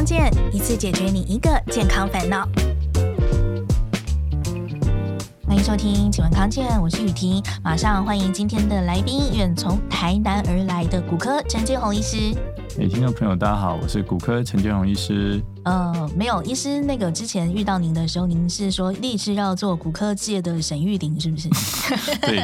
康健，一次解决你一个健康烦恼。欢迎收听《请问康健》，我是雨婷，马上欢迎今天的来宾，远从台南而来的骨科陈建宏医师。哎，听众朋友，大家好，我是骨科陈建宏医师。呃，没有，医师，那个之前遇到您的时候，您是说立志要做骨科界的沈玉玲，是不是？对，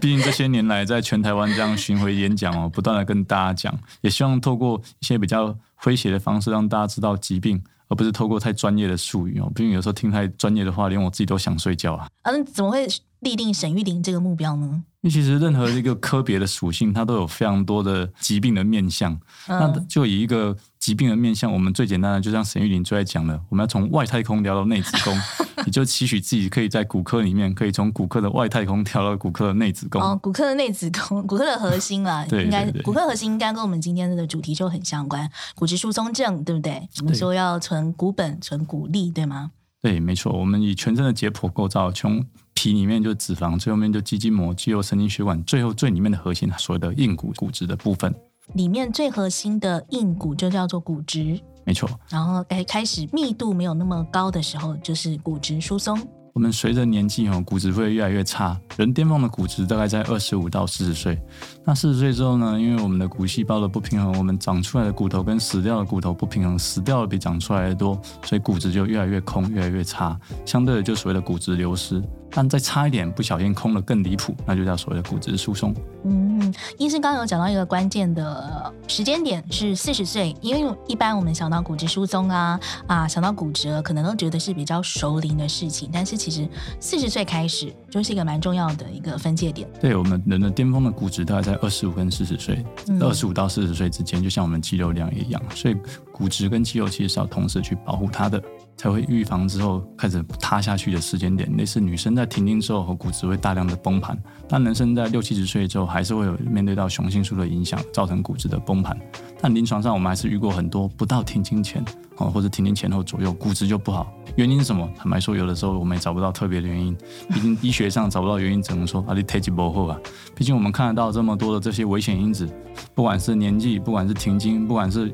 毕竟这些年来在全台湾这样巡回演讲哦，不断的跟大家讲，也希望透过一些比较诙谐的方式，让大家知道疾病，而不是透过太专业的术语哦。毕竟有时候听太专业的话，连我自己都想睡觉啊。嗯、啊，怎么会立定沈玉玲这个目标呢？因为其实任何一个科别的属性，它都有非常多的疾病的面向。嗯、那就以一个疾病的面向，我们最简单的，就像沈玉玲最爱讲的，我们要从外太空聊到内子宫，你就期许自己可以在骨科里面，可以从骨科的外太空跳到骨科的内子宫。哦，骨科的内子宫，骨科的核心啊，对，应该骨科核心应该跟我们今天的主题就很相关，骨质疏松症，对不对？我们说要存骨本、存骨力，对吗？对，没错。我们以全身的解剖构造，从皮里面就是脂肪，最后面就肌筋膜、肌肉、神经血管，最后最里面的核心，所谓的硬骨骨质的部分。里面最核心的硬骨就叫做骨质，没错。然后哎开始密度没有那么高的时候，就是骨质疏松。我们随着年纪哦，骨质会越来越差。人巅峰的骨质大概在二十五到四十岁。那四十岁之后呢？因为我们的骨细胞的不平衡，我们长出来的骨头跟死掉的骨头不平衡，死掉的比长出来的多，所以骨质就越来越空，越来越差。相对的，就所谓的骨质流失。但再差一点，不小心空了更离谱，那就叫所谓的骨质疏松。嗯，医生刚刚有讲到一个关键的时间点是四十岁，因为一般我们想到骨质疏松啊啊，想到骨折，可能都觉得是比较熟龄的事情，但是其实四十岁开始就是一个蛮重要的一个分界点。对，我们人的巅峰的骨质大概在二十五跟四十岁，二十五到四十岁之间，就像我们肌肉量一样，所以骨质跟肌肉其实是要同时去保护它的。才会预防之后开始塌下去的时间点，类似女生在停经之后和骨质会大量的崩盘，但男生在六七十岁之后还是会有面对到雄性素的影响，造成骨质的崩盘。但临床上我们还是遇过很多不到停经前哦，或者停经前后左右骨质就不好，原因是什么？坦白说，有的时候我们也找不到特别的原因，毕竟医学上找不到原因，只能说啊你体质不好啊。毕竟我们看得到这么多的这些危险因子，不管是年纪，不管是停经，不管是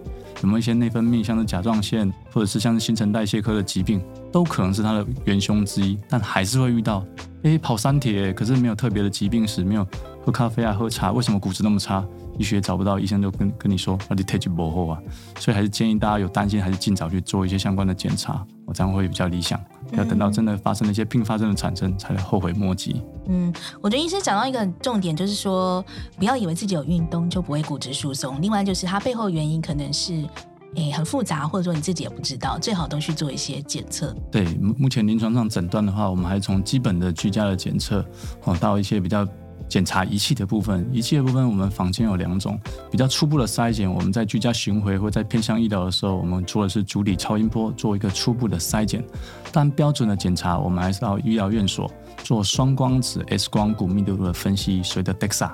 有没有一些内分泌，像是甲状腺，或者是像是新陈代谢科的疾病，都可能是它的元凶之一。但还是会遇到，诶，跑三铁，可是没有特别的疾病史，没有喝咖啡啊，喝茶，为什么骨质那么差？医学找不到，医生就跟跟你说，你体质不好啊，所以还是建议大家有担心，还是尽早去做一些相关的检查，我这样会比较理想。要等到真的发生了一些并发症的产生，才后悔莫及。嗯，我觉得医生讲到一个重点，就是说不要以为自己有运动就不会骨质疏松。另外就是它背后原因可能是诶很复杂，或者说你自己也不知道，最好都去做一些检测。对，目前临床上诊断的话，我们还从基本的居家的检测，哦，到一些比较。检查仪器的部分，仪器的部分我们坊间有两种，比较初步的筛检，我们在居家巡回或在偏向医疗的时候，我们做的是足底超音波做一个初步的筛检。但标准的检查，我们还是到医疗院所做双光子 X 光骨密度的分析，所谓的 DEXA。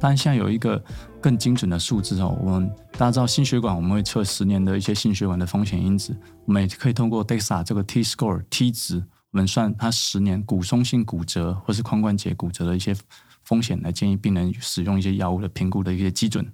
但现在有一个更精准的数字哦，我们大家知道心血管我们会测十年的一些心血管的风险因子，我们也可以通过 DEXA 这个 T score T 值，我们算它十年骨松性骨折或是髋关节骨折的一些。风险来建议病人使用一些药物的评估的一些基准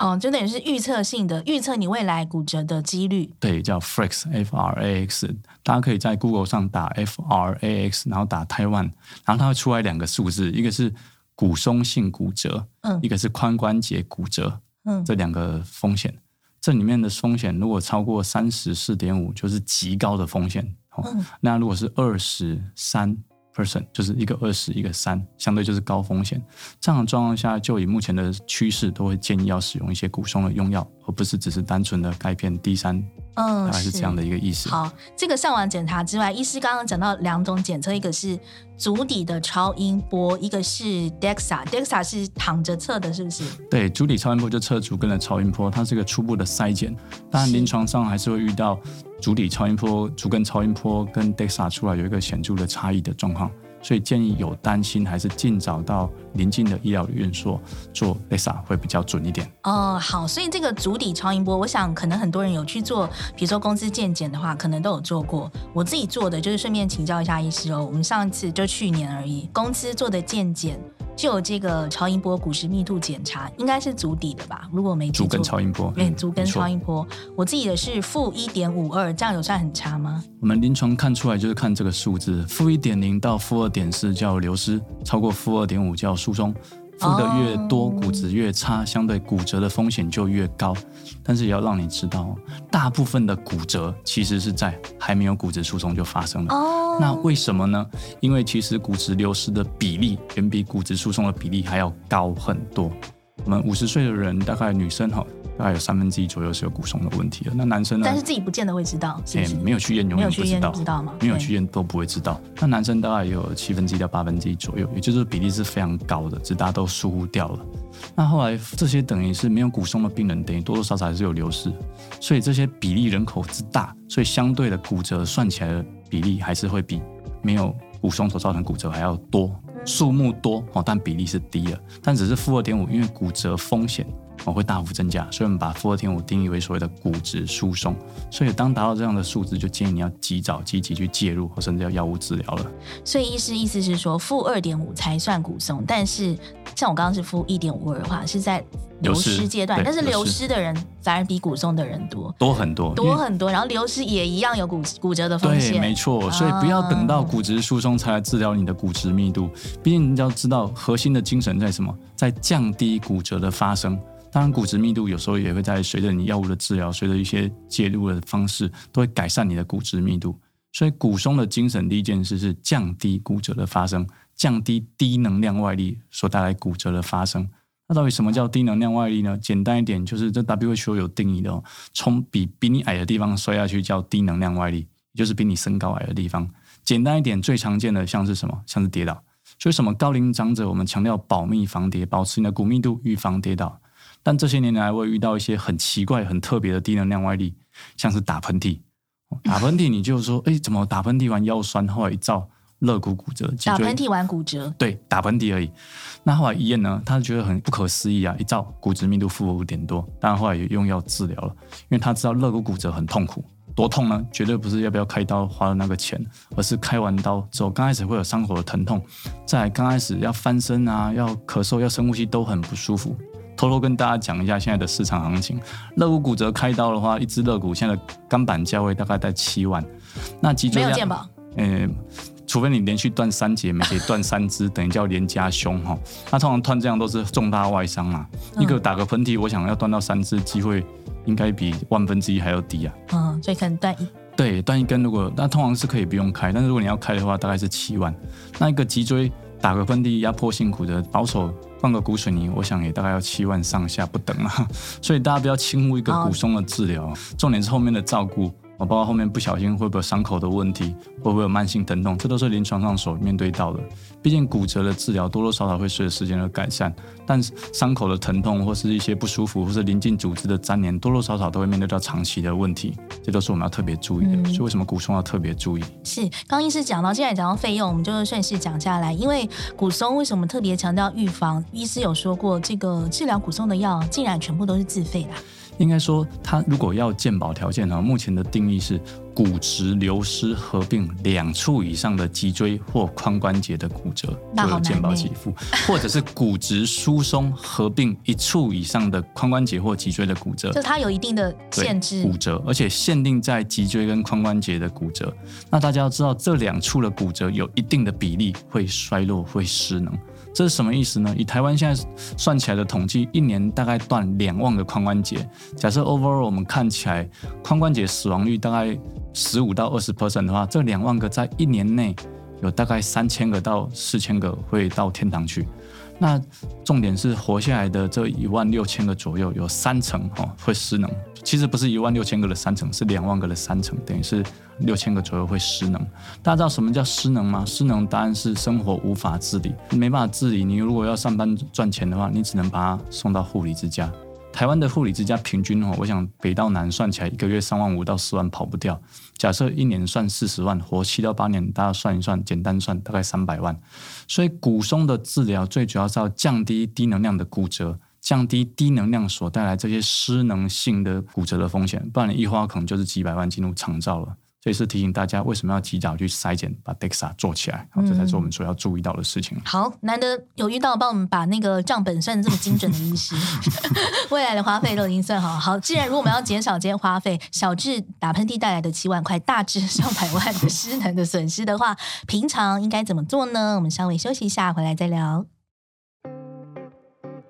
哦，就等于是预测性的预测你未来骨折的几率。对，叫 FRAX F R A X，大家可以在 Google 上打 F R A X，然后打 Taiwan，，然后它会出来两个数字，一个是骨松性骨折，嗯，一个是髋关节骨折，嗯，这两个风险，这里面的风险如果超过三十四点五，就是极高的风险。哦，嗯，那如果是二十三。Person 就是一个二十一个三，相对就是高风险。这样的状况下，就以目前的趋势，都会建议要使用一些骨松的用药，而不是只是单纯的钙片 D 三。嗯，大概是这样的一个意思。好，这个上网检查之外，医师刚刚讲到两种检测，一个是足底的超音波，一个是 DEXA。DEXA 是躺着测的，是不是？对，足底超音波就测足跟的超音波，它是一个初步的筛检。当然，临床上还是会遇到主底超音波、足跟超音波跟 DEXA 出来有一个显著的差异的状况，所以建议有担心还是尽早到邻近的医疗院所做 LASIK 会比较准一点。哦，好，所以这个足底超音波，我想可能很多人有去做，比如说公司健检的话，可能都有做过。我自己做的就是顺便请教一下医师哦，我们上一次就去年而已，公司做的健检。就有这个超音波骨质密度检查，应该是足底的吧？如果没，足跟超音波，对，足跟超音波。我自己的是负一点五二，这样有算很差吗？我们临床看出来就是看这个数字，负一点零到负二点四叫流失，超过负二点五叫疏松。负的越多，骨质越差，相对骨折的风险就越高。但是也要让你知道，大部分的骨折其实是在还没有骨质疏松就发生了。哦，那为什么呢？因为其实骨质流失的比例远比骨质疏松的比例还要高很多。我们五十岁的人，大概女生哈。大概有三分之一左右是有骨松的问题的。那男生呢？但是自己不见得会知道，是是欸、没有去验，永远不知道，知道吗？没有去验都不会知道。那男生大概也有七分之一到八分之一左右，也就是比例是非常高的，只大家都疏忽掉了。那后来这些等于是没有骨松的病人，等于多多少少还是有流失。所以这些比例人口之大，所以相对的骨折算起来的比例还是会比没有骨松所造成骨折还要多，数目多哦，但比例是低了。但只是负二点五，因为骨折风险。哦，会大幅增加，所以我们把负二点五定义为所谓的骨质疏松。所以当达到这样的数值，就建议你要及早积极去介入，或甚至要药物治疗了。所以医师意思是说，负二点五才算骨松，但是像我刚刚是负一点五二的话，是在流失阶段，但是流失的人反而比骨松的人多多很多，多很多。然后流失也一样有骨骨折的风险，对，没错。所以不要等到骨质疏松才来治疗你的骨质密度，毕竟你要知道核心的精神在什么，在降低骨折的发生。当然，骨质密度有时候也会在随着你药物的治疗，随着一些介入的方式，都会改善你的骨质密度。所以，骨松的精神第一件事是降低骨折的发生，降低低能量外力所带来骨折的发生。那到底什么叫低能量外力呢？简单一点，就是这 WHO 有定义的哦，从比比你矮的地方摔下去叫低能量外力，也就是比你身高矮的地方。简单一点，最常见的像是什么？像是跌倒。所以，什么高龄长者我们强调保密防跌，保持你的骨密度，预防跌倒。但这些年来，我也遇到一些很奇怪、很特别的低能量外力，像是打喷嚏。打喷嚏，你就说，哎，怎么打喷嚏完腰酸，后来一照肋骨骨折。打喷嚏完骨折？对，打喷嚏而已。那后来一验呢，他觉得很不可思议啊，一照骨质密度负五点多，但后来也用药治疗了，因为他知道肋骨骨折很痛苦，多痛呢？绝对不是要不要开刀花的那个钱，而是开完刀之后，刚开始会有伤口的疼痛，再刚开始要翻身啊，要咳嗽，要深呼吸都很不舒服。偷偷跟大家讲一下现在的市场行情，肋骨骨折开刀的话，一只肋骨现在的钢板价位大概在七万。那脊椎没有健保？呃，除非你连续断三节，每节断三支，等于叫连夹胸哈。那通常断这样都是重大外伤嘛。嗯、一个打个喷嚏，我想要断到三支，机会应该比万分之一还要低啊。嗯，所以可能断一。对，断一根如果那通常是可以不用开，但是如果你要开的话，大概是七万。那一个脊椎打个喷嚏，压迫性骨折，保守。换个骨水泥，我想也大概要七万上下不等啊，所以大家不要轻忽一个骨松的治疗，重点是后面的照顾。我包括后面不小心会不会有伤口的问题，会不会有慢性疼痛，这都是临床上所面对到的。毕竟骨折的治疗多多少少会随着时间而改善，但是伤口的疼痛或是一些不舒服，或是临近组织的粘连，多多少少都会面对到长期的问题，这都是我们要特别注意的。嗯、所以为什么骨松要特别注意？是刚医师讲到，既然讲到费用，我们就顺势讲下来。因为骨松为什么特别强调预防？医师有说过，这个治疗骨松的药竟然全部都是自费的。应该说，它如果要健保条件呢，目前的定义是骨质流失合并两处以上的脊椎或髋关节的骨折就有健保给付，或者是骨质疏松合并一处以上的髋关节或脊椎的骨折，就它有一定的限制。骨折，而且限定在脊椎跟髋关节的骨折。那大家要知道，这两处的骨折有一定的比例会衰落、会失能。这是什么意思呢？以台湾现在算起来的统计，一年大概断两万个髋关节。假设 overall 我们看起来髋关节死亡率大概十五到二十 percent 的话，这两万个在一年内有大概三千个到四千个会到天堂去。那重点是活下来的这一万六千个左右，有三层哈会失能。其实不是一万六千个的三层，是两万个的三层，等于是六千个左右会失能。大家知道什么叫失能吗？失能当然是生活无法自理，没办法自理。你如果要上班赚钱的话，你只能把它送到护理之家。台湾的护理之家平均哦，我想北到南算起来一个月三万五到四万跑不掉。假设一年算四十万，活七到八年，大家算一算，简单算大概三百万。所以骨松的治疗最主要是要降低低能量的骨折，降低低能量所带来这些失能性的骨折的风险，不然你一花可能就是几百万进入长照了。这也是提醒大家为什么要及早去筛检，把 DEXA 做起来，好，这才是我们所要注意到的事情。嗯、好，难得有遇到帮我们把那个账本算得这么精准的医师，未来的花费都已经算好。好，既然如果我们要减少这些花费，小至打喷嚏带来的七万块，大至上百万的失能的损失的话，平常应该怎么做呢？我们稍微休息一下，回来再聊。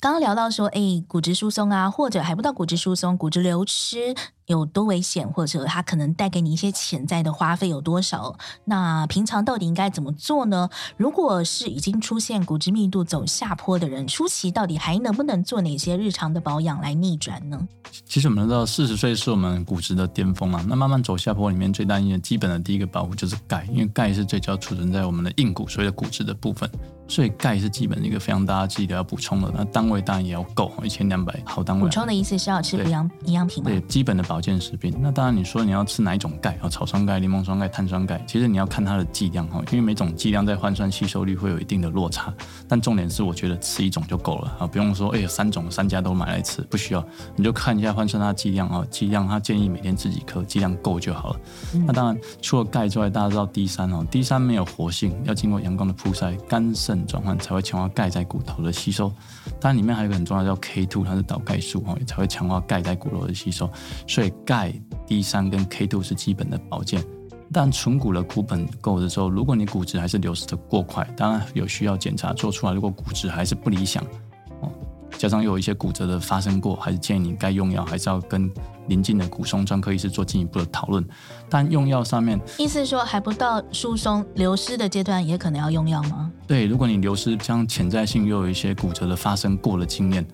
刚刚聊到说，哎，骨质疏松啊，或者还不到骨质疏松，骨质流失有多危险，或者它可能带给你一些潜在的花费有多少？那平常到底应该怎么做呢？如果是已经出现骨质密度走下坡的人，初期到底还能不能做哪些日常的保养来逆转呢？其实我们知道，四十岁是我们骨质的巅峰啊。那慢慢走下坡里面，最担心的基本的第一个保护就是钙，因为钙是最主要储存在我们的硬骨，所谓的骨质的部分。所以钙是基本的一个非常大家记得要补充的，那单位当然也要够，一千两百毫单位。补充的意思是要吃营养营养品吗？对，基本的保健食品。那当然你说你要吃哪一种钙？啊，草酸钙、柠檬酸钙、碳酸钙，其实你要看它的剂量哈，因为每种剂量在换算吸收率会有一定的落差。但重点是，我觉得吃一种就够了啊，不用说哎，三种三家都买来吃，不需要，你就看一下换算它的剂量啊，剂量它建议每天吃几颗，剂量够就好了。嗯、那当然除了钙之外，大家知道 D 三哦，D 三没有活性，要经过阳光的曝晒、肝肾转换才会。强化钙在骨头的吸收，当然里面还有一个很重要叫 K two，它是导钙素哦，也才会强化钙在骨头的吸收。所以钙 D 三跟 K two 是基本的保健。但纯骨的骨本够的时候，如果你骨质还是流失的过快，当然有需要检查做出来。如果骨质还是不理想哦，加上又有一些骨折的发生过，还是建议你该用药还是要跟。临近的骨松专科医师做进一步的讨论，但用药上面，意思是说还不到疏松流失的阶段，也可能要用药吗？对，如果你流失将潜在性又有一些骨折的发生过的经验，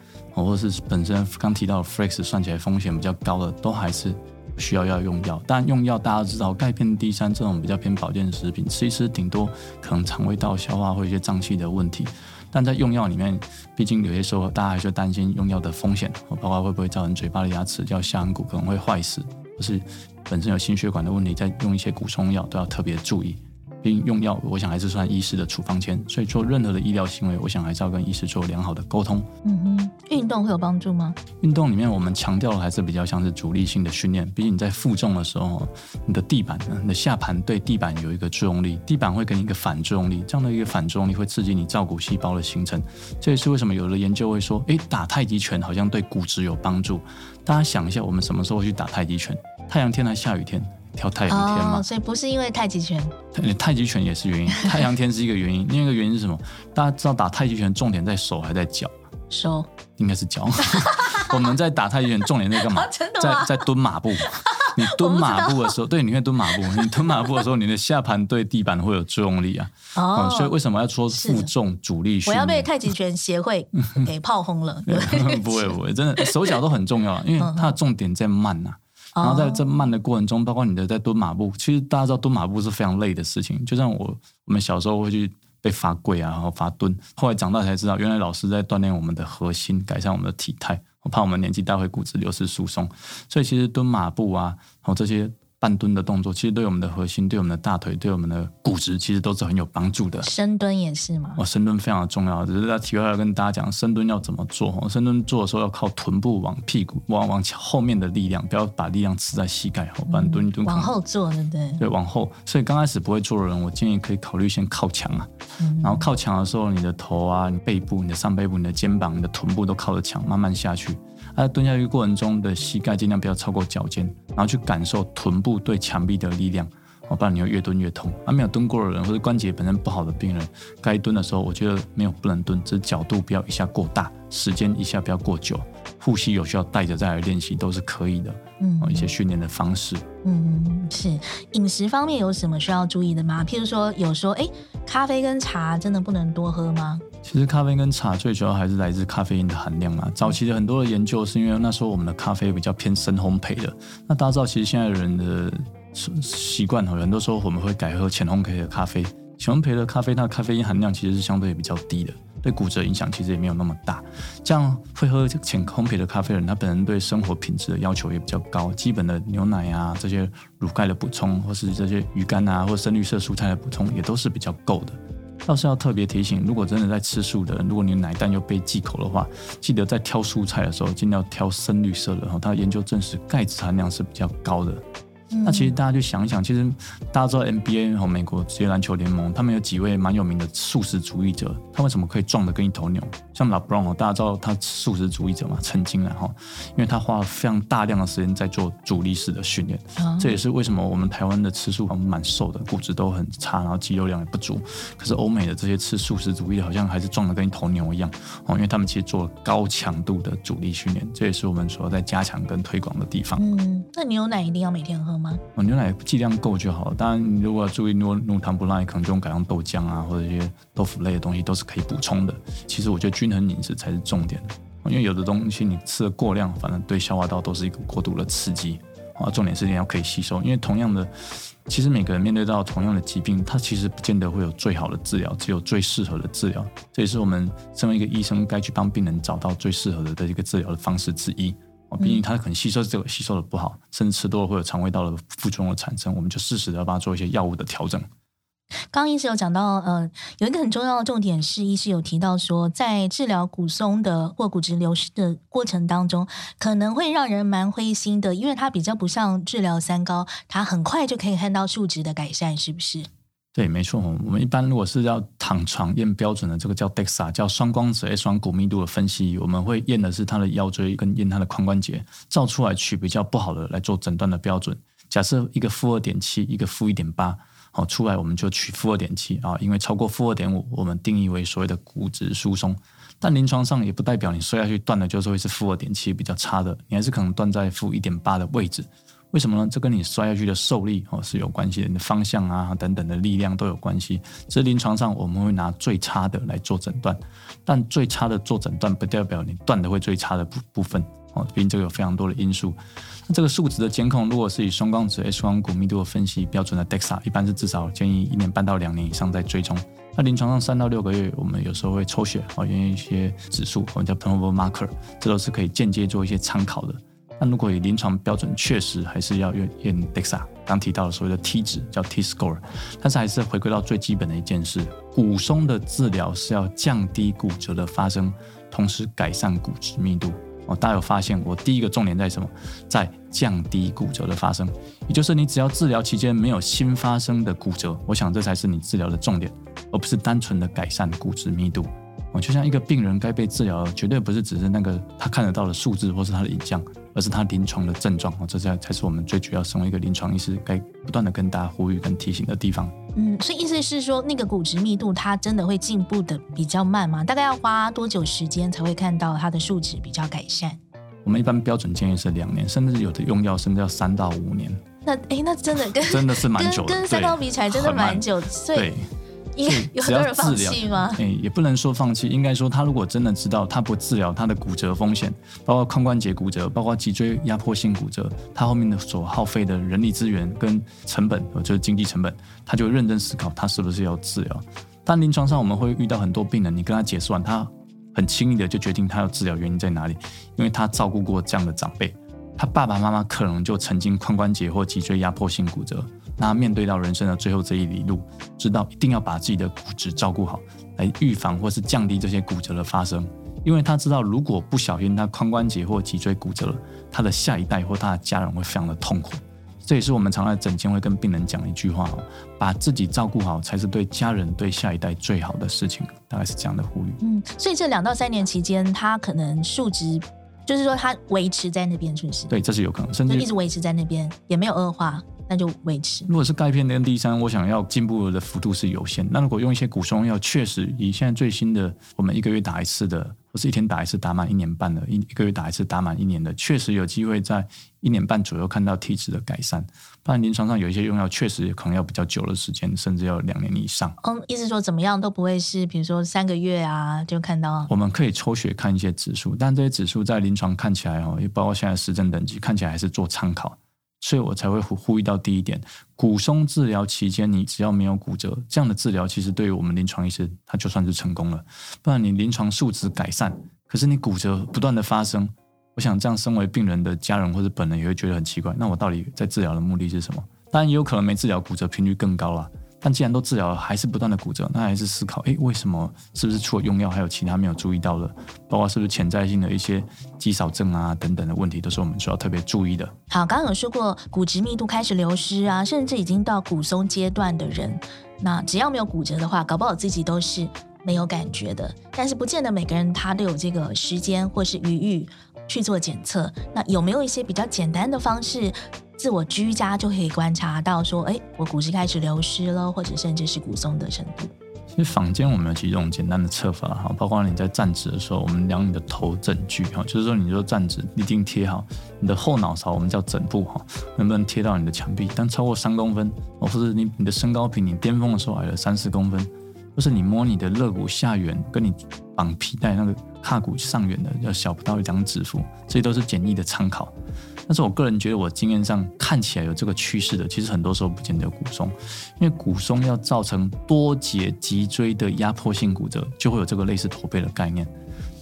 或者是本身刚提到的 Flex 算起来风险比较高的，都还是需要要用药。但用药大家知道，钙片 D 三这种比较偏保健食品，吃一吃顶多可能肠胃道消化或一些脏器的问题。但在用药里面，毕竟有些时候大家还是担心用药的风险，包括会不会造成嘴巴的牙齿叫下颌骨可能会坏死，或是本身有心血管的问题，在用一些骨松药都要特别注意。并用药，我想还是算医师的处方签，所以做任何的医疗行为，我想还是要跟医师做良好的沟通。嗯哼，运动会有帮助吗？运动里面我们强调的还是比较像是阻力性的训练，毕竟你在负重的时候，你的地板、你的下盘对地板有一个作用力，地板会给你一个反作用力，这样的一个反作用力会刺激你造骨细胞的形成。这也是为什么有的研究会说，诶，打太极拳好像对骨质有帮助。大家想一下，我们什么时候会去打太极拳？太阳天还是下雨天？挑太阳天嘛，哦，所以不是因为太极拳。太极拳也是原因，太阳天是一个原因，另一个原因是什么？大家知道打太极拳重点在手还是在脚？手，应该是脚。我们在打太极拳重点在干嘛？在在蹲马步。你蹲马步的时候，对，你可以蹲马步。你蹲马步的时候，你的下盘对地板会有作用力啊。哦、嗯。所以为什么要说负重主力训练？我要被太极拳协会给炮轰了。不会不会，真的手脚都很重要，因为它的重点在慢呐、啊。然后在这慢的过程中，包括你的在蹲马步，其实大家知道蹲马步是非常累的事情。就像我我们小时候会去被罚跪啊，然后罚蹲，后来长大才知道，原来老师在锻炼我们的核心，改善我们的体态。我怕我们年纪大会骨质流失疏松，所以其实蹲马步啊，然后这些。半蹲的动作其实对我们的核心、对我们的大腿、对我们的骨质，其实都是很有帮助的。深蹲也是吗？哦，深蹲非常的重要。只是在体会要跟大家讲，深蹲要怎么做？哦，深蹲做的时候要靠臀部往屁股、往往后面的力量，不要把力量吃在膝盖后。不然蹲一蹲，往后做，对不对？对，往后。所以刚开始不会做的人，我建议可以考虑先靠墙啊。嗯。然后靠墙的时候，你的头啊、你背部、你的上背部、你的肩膀、你的臀部都靠着墙，慢慢下去。在蹲下去过程中的膝盖尽量不要超过脚尖，然后去感受臀部对墙壁的力量，哦，不然你会越蹲越痛。啊，没有蹲过的人或者关节本身不好的病人，该蹲的时候，我觉得没有不能蹲，只是角度不要一下过大，时间一下不要过久，呼吸有需要带着再来练习都是可以的。嗯，一些训练的方式。嗯，是饮食方面有什么需要注意的吗？譬如说，有说，哎，咖啡跟茶真的不能多喝吗？其实咖啡跟茶最主要还是来自咖啡因的含量嘛。早期的很多的研究是因为那时候我们的咖啡比较偏深烘焙的。那大家知道，其实现在的人的习惯哈，很多时候我们会改喝浅烘焙的咖啡。浅烘焙的咖啡，它的咖啡因含量其实是相对比较低的。对骨折影响其实也没有那么大，这样会喝浅烘焙的咖啡的人，他本人对生活品质的要求也比较高，基本的牛奶啊这些乳钙的补充，或是这些鱼干啊或深绿色蔬菜的补充，也都是比较够的。倒是要特别提醒，如果真的在吃素的人，如果你奶蛋又被忌口的话，记得在挑蔬菜的时候尽量挑深绿色的，然后它的研究证实钙质含量是比较高的。那其实大家就想一想，其实大家知道 NBA 和美国职业篮球联盟，他们有几位蛮有名的素食主义者，他为什么可以壮得跟一头牛？像 LeBron 大家知道他素食主义者嘛，曾经然后，因为他花了非常大量的时间在做阻力式的训练，嗯、这也是为什么我们台湾的吃素我们蛮瘦的，骨质都很差，然后肌肉量也不足。可是欧美的这些吃素食主义的，好像还是壮得跟一头牛一样哦，因为他们其实做了高强度的阻力训练，这也是我们所要在加强跟推广的地方。嗯，那牛奶一定要每天喝吗？哦，牛奶剂量够就好了。当然，如果要注意，如果乳糖不耐，可能就用改用豆浆啊，或者一些豆腐类的东西，都是可以补充的。其实我觉得均衡饮食才是重点，因为有的东西你吃的过量，反正对消化道都是一个过度的刺激。啊，重点是你要可以吸收。因为同样的，其实每个人面对到同样的疾病，他其实不见得会有最好的治疗，只有最适合的治疗。这也是我们身为一个医生，该去帮病人找到最适合的的一个治疗的方式之一。毕竟他可能吸收这个吸收的不好，甚至吃多了会有肠胃道的副作用的产生，我们就适时的要帮他做一些药物的调整。刚刚医师有讲到，呃，有一个很重要的重点是，医师有提到说，在治疗骨松的或骨质流失的过程当中，可能会让人蛮灰心的，因为它比较不像治疗三高，它很快就可以看到数值的改善，是不是？对，没错。我们一般如果是要躺床验标准的，这个叫 DEXA，叫双光子 X 光骨密度的分析，我们会验的是他的腰椎跟验他的髋关节，照出来取比较不好的来做诊断的标准。假设一个负二点七，一个负一点八，好，出来我们就取负二点七啊，因为超过负二点五，我们定义为所谓的骨质疏松。但临床上也不代表你摔下去断的就是会是负二点七比较差的，你还是可能断在负一点八的位置。为什么呢？这跟你摔下去的受力哦是有关系的，你的方向啊等等的力量都有关系。这临床上我们会拿最差的来做诊断，但最差的做诊断不代表你断的会最差的部部分哦，毕竟这个有非常多的因素。那这个数值的监控，如果是以双光子 X 光骨密度的分析标准的 DEXA，一般是至少建议一年半到两年以上再追踪。那临床上三到六个月，我们有时候会抽血哦，验一些指数，我们叫 Pulmonary marker，这都是可以间接做一些参考的。那如果以临床标准，确实还是要用验 DEXA，刚提到的所谓的 T 值叫 T score，但是还是回归到最基本的一件事，骨松的治疗是要降低骨折的发生，同时改善骨质密度。哦，大家有发现我第一个重点在什么？在降低骨折的发生，也就是你只要治疗期间没有新发生的骨折，我想这才是你治疗的重点，而不是单纯的改善骨质密度。哦，就像一个病人该被治疗，绝对不是只是那个他看得到的数字或是他的影像，而是他临床的症状。哦，这才才是我们最主要身为一个临床医师该不断的跟大家呼吁跟提醒的地方。嗯，所以意思是说，那个骨质密度它真的会进步的比较慢吗？大概要花多久时间才会看到它的数值比较改善？我们一般标准建议是两年，甚至有的用药甚至要三到五年。那哎，那真的跟真的是蛮久的，跟三高比起来真的蛮久。所以。有很多人放弃吗？哎，也不能说放弃，应该说他如果真的知道他不治疗他的骨折风险，包括髋关节骨折，包括脊椎压迫性骨折，他后面的所耗费的人力资源跟成本，就是经济成本，他就认真思考他是不是要治疗。但临床上我们会遇到很多病人，你跟他解释完，他很轻易的就决定他要治疗原因在哪里，因为他照顾过这样的长辈，他爸爸妈妈可能就曾经髋关节或脊椎压迫性骨折。那面对到人生的最后这一里路，知道一定要把自己的骨质照顾好，来预防或是降低这些骨折的发生。因为他知道，如果不小心他髋关节或脊椎骨折了，他的下一代或他的家人会非常的痛苦。这也是我们常在诊间会跟病人讲一句话哦：把自己照顾好，才是对家人、对下一代最好的事情。大概是这样的呼吁。嗯，所以这两到三年期间，他可能数值就是说他维持在那边，是不是？对，这是有可能，甚至一直维持在那边，也没有恶化。那就维持。如果是钙片的 ND3，我想要进步的幅度是有限。那如果用一些骨松药，确实以现在最新的，我们一个月打一次的，或不是一天打一次打满一年半的，一一个月打一次打满一年的，确实有机会在一年半左右看到体质的改善。不然临床上有一些用药确实可能要比较久的时间，甚至要两年以上。嗯，意思说怎么样都不会是，比如说三个月啊就看到。我们可以抽血看一些指数，但这些指数在临床看起来哦，也包括现在实证等级看起来还是做参考。所以我才会呼呼吁到第一点，骨松治疗期间，你只要没有骨折，这样的治疗其实对于我们临床医师，他就算是成功了。不然你临床数值改善，可是你骨折不断的发生，我想这样身为病人的家人或者本人也会觉得很奇怪。那我到底在治疗的目的是什么？当然也有可能没治疗，骨折频率更高了。但既然都治疗了，还是不断的骨折，那还是思考，诶，为什么？是不是除了用药，还有其他没有注意到的？包括是不是潜在性的一些肌少症啊等等的问题，都是我们需要特别注意的。好，刚刚有说过，骨质密度开始流失啊，甚至已经到骨松阶段的人，那只要没有骨折的话，搞不好自己都是没有感觉的。但是不见得每个人他都有这个时间或是余裕去做检测。那有没有一些比较简单的方式？自我居家就可以观察到，说，哎，我骨质开始流失了，或者甚至是骨松的程度。其实坊间我们有几种简单的测法哈，包括你在站直的时候，我们量你的头枕距哈，就是说你就站直，一定贴好你的后脑勺，我们叫枕部哈，能不能贴到你的墙壁？当超过三公分，或者你你的身高比你巅峰的时候矮了三四公分，或是你摸你的肋骨下缘，跟你绑皮带那个胯骨上缘的要小不到一张指腹，这些都是简易的参考。但是我个人觉得，我经验上看起来有这个趋势的，其实很多时候不见得有骨松，因为骨松要造成多节脊椎的压迫性骨折，就会有这个类似驼背的概念。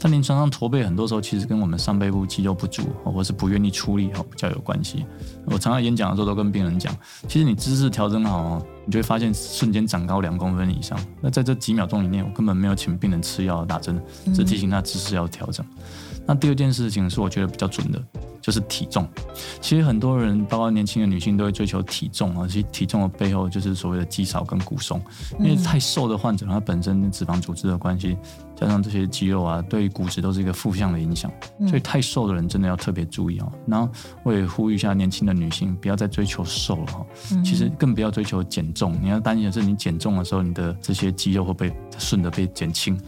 但临床上驼背很多时候其实跟我们上背部肌肉不足，或者是不愿意出力，比较有关系。我常常演讲的时候都跟病人讲，其实你姿势调整好，你就会发现瞬间长高两公分以上。那在这几秒钟以内，我根本没有请病人吃药打针，只提醒他姿势要调整。那第二件事情是我觉得比较准的。就是体重，其实很多人，包括年轻的女性，都会追求体重啊。其实体重的背后就是所谓的肌少跟骨松，因为太瘦的患者，他本身脂肪组织的关系，加上这些肌肉啊，对于骨质都是一个负向的影响。所以太瘦的人真的要特别注意哦。然后我也呼吁一下年轻的女性，不要再追求瘦了哈。其实更不要追求减重，你要担心的是你减重的时候，你的这些肌肉会被顺着被减轻。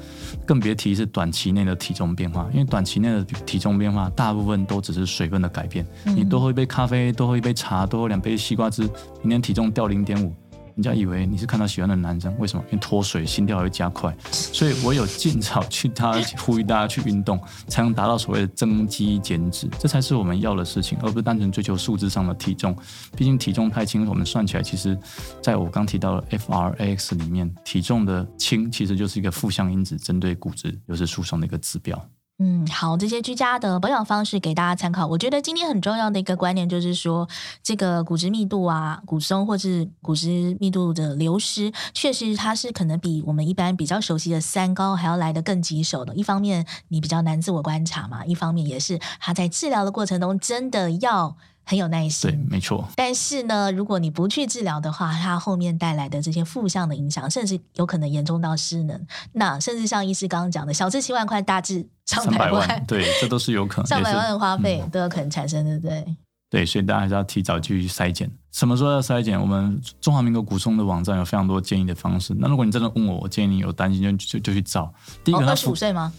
更别提是短期内的体重变化，因为短期内的体重变化，大部分都只是水分的改变。你多喝一杯咖啡，多喝一杯茶，多喝两杯西瓜汁，明天体重掉零点五。人家以为你是看到喜欢的男生，为什么？因为脱水，心跳会加快。所以我有尽早去他呼吁大家去运动，才能达到所谓的增肌减脂，这才是我们要的事情，而不是单纯追求数字上的体重。毕竟体重太轻，我们算起来，其实在我刚提到的 FRAX 里面，体重的轻其实就是一个负向因子，针对骨质又是疏松的一个指标。嗯，好，这些居家的保养方式给大家参考。我觉得今天很重要的一个观念就是说，这个骨质密度啊、骨松或是骨质密度的流失，确实它是可能比我们一般比较熟悉的三高还要来得更棘手的。一方面，你比较难自我观察嘛；一方面，也是它在治疗的过程中真的要。很有耐心，对，没错。但是呢，如果你不去治疗的话，它后面带来的这些负向的影响，甚至有可能严重到失能。那甚至像医师刚刚讲的，小至七万块，大至上百万，百万，对，这都是有可能。上百万的花费都有可能产生，对不对？对，所以大家还是要提早去筛检。什么时候要筛检？我们中华民国古松的网站有非常多建议的方式。那如果你真的问我，我建议你有担心就就就去找。第一个，二十五岁吗？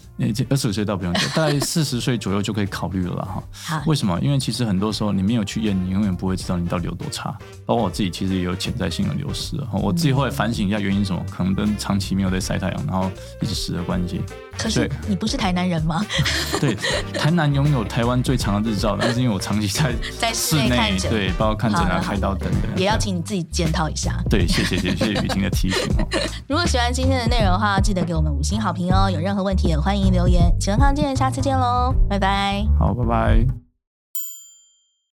二十五岁倒不用，大概四十岁左右就可以考虑了哈。好，为什么？因为其实很多时候你没有去验，你永远不会知道你到底有多差。包括我自己，其实也有潜在性的流失。我自己后来反省一下原因是什么，可能跟长期没有在晒太阳，然后一直湿的关系。可是你不是台南人吗？对，台南拥有台湾最长的日照，但是因为我长期在 在室内，对，包括看诊啊、开刀等等，也要请你自己检讨一下。对，谢谢谢谢雨晴的提醒哦。如果喜欢今天的内容的话，记得给我们五星好评哦。有任何问题也欢迎留言。喜欢康健，下次见喽，拜拜。好，拜拜。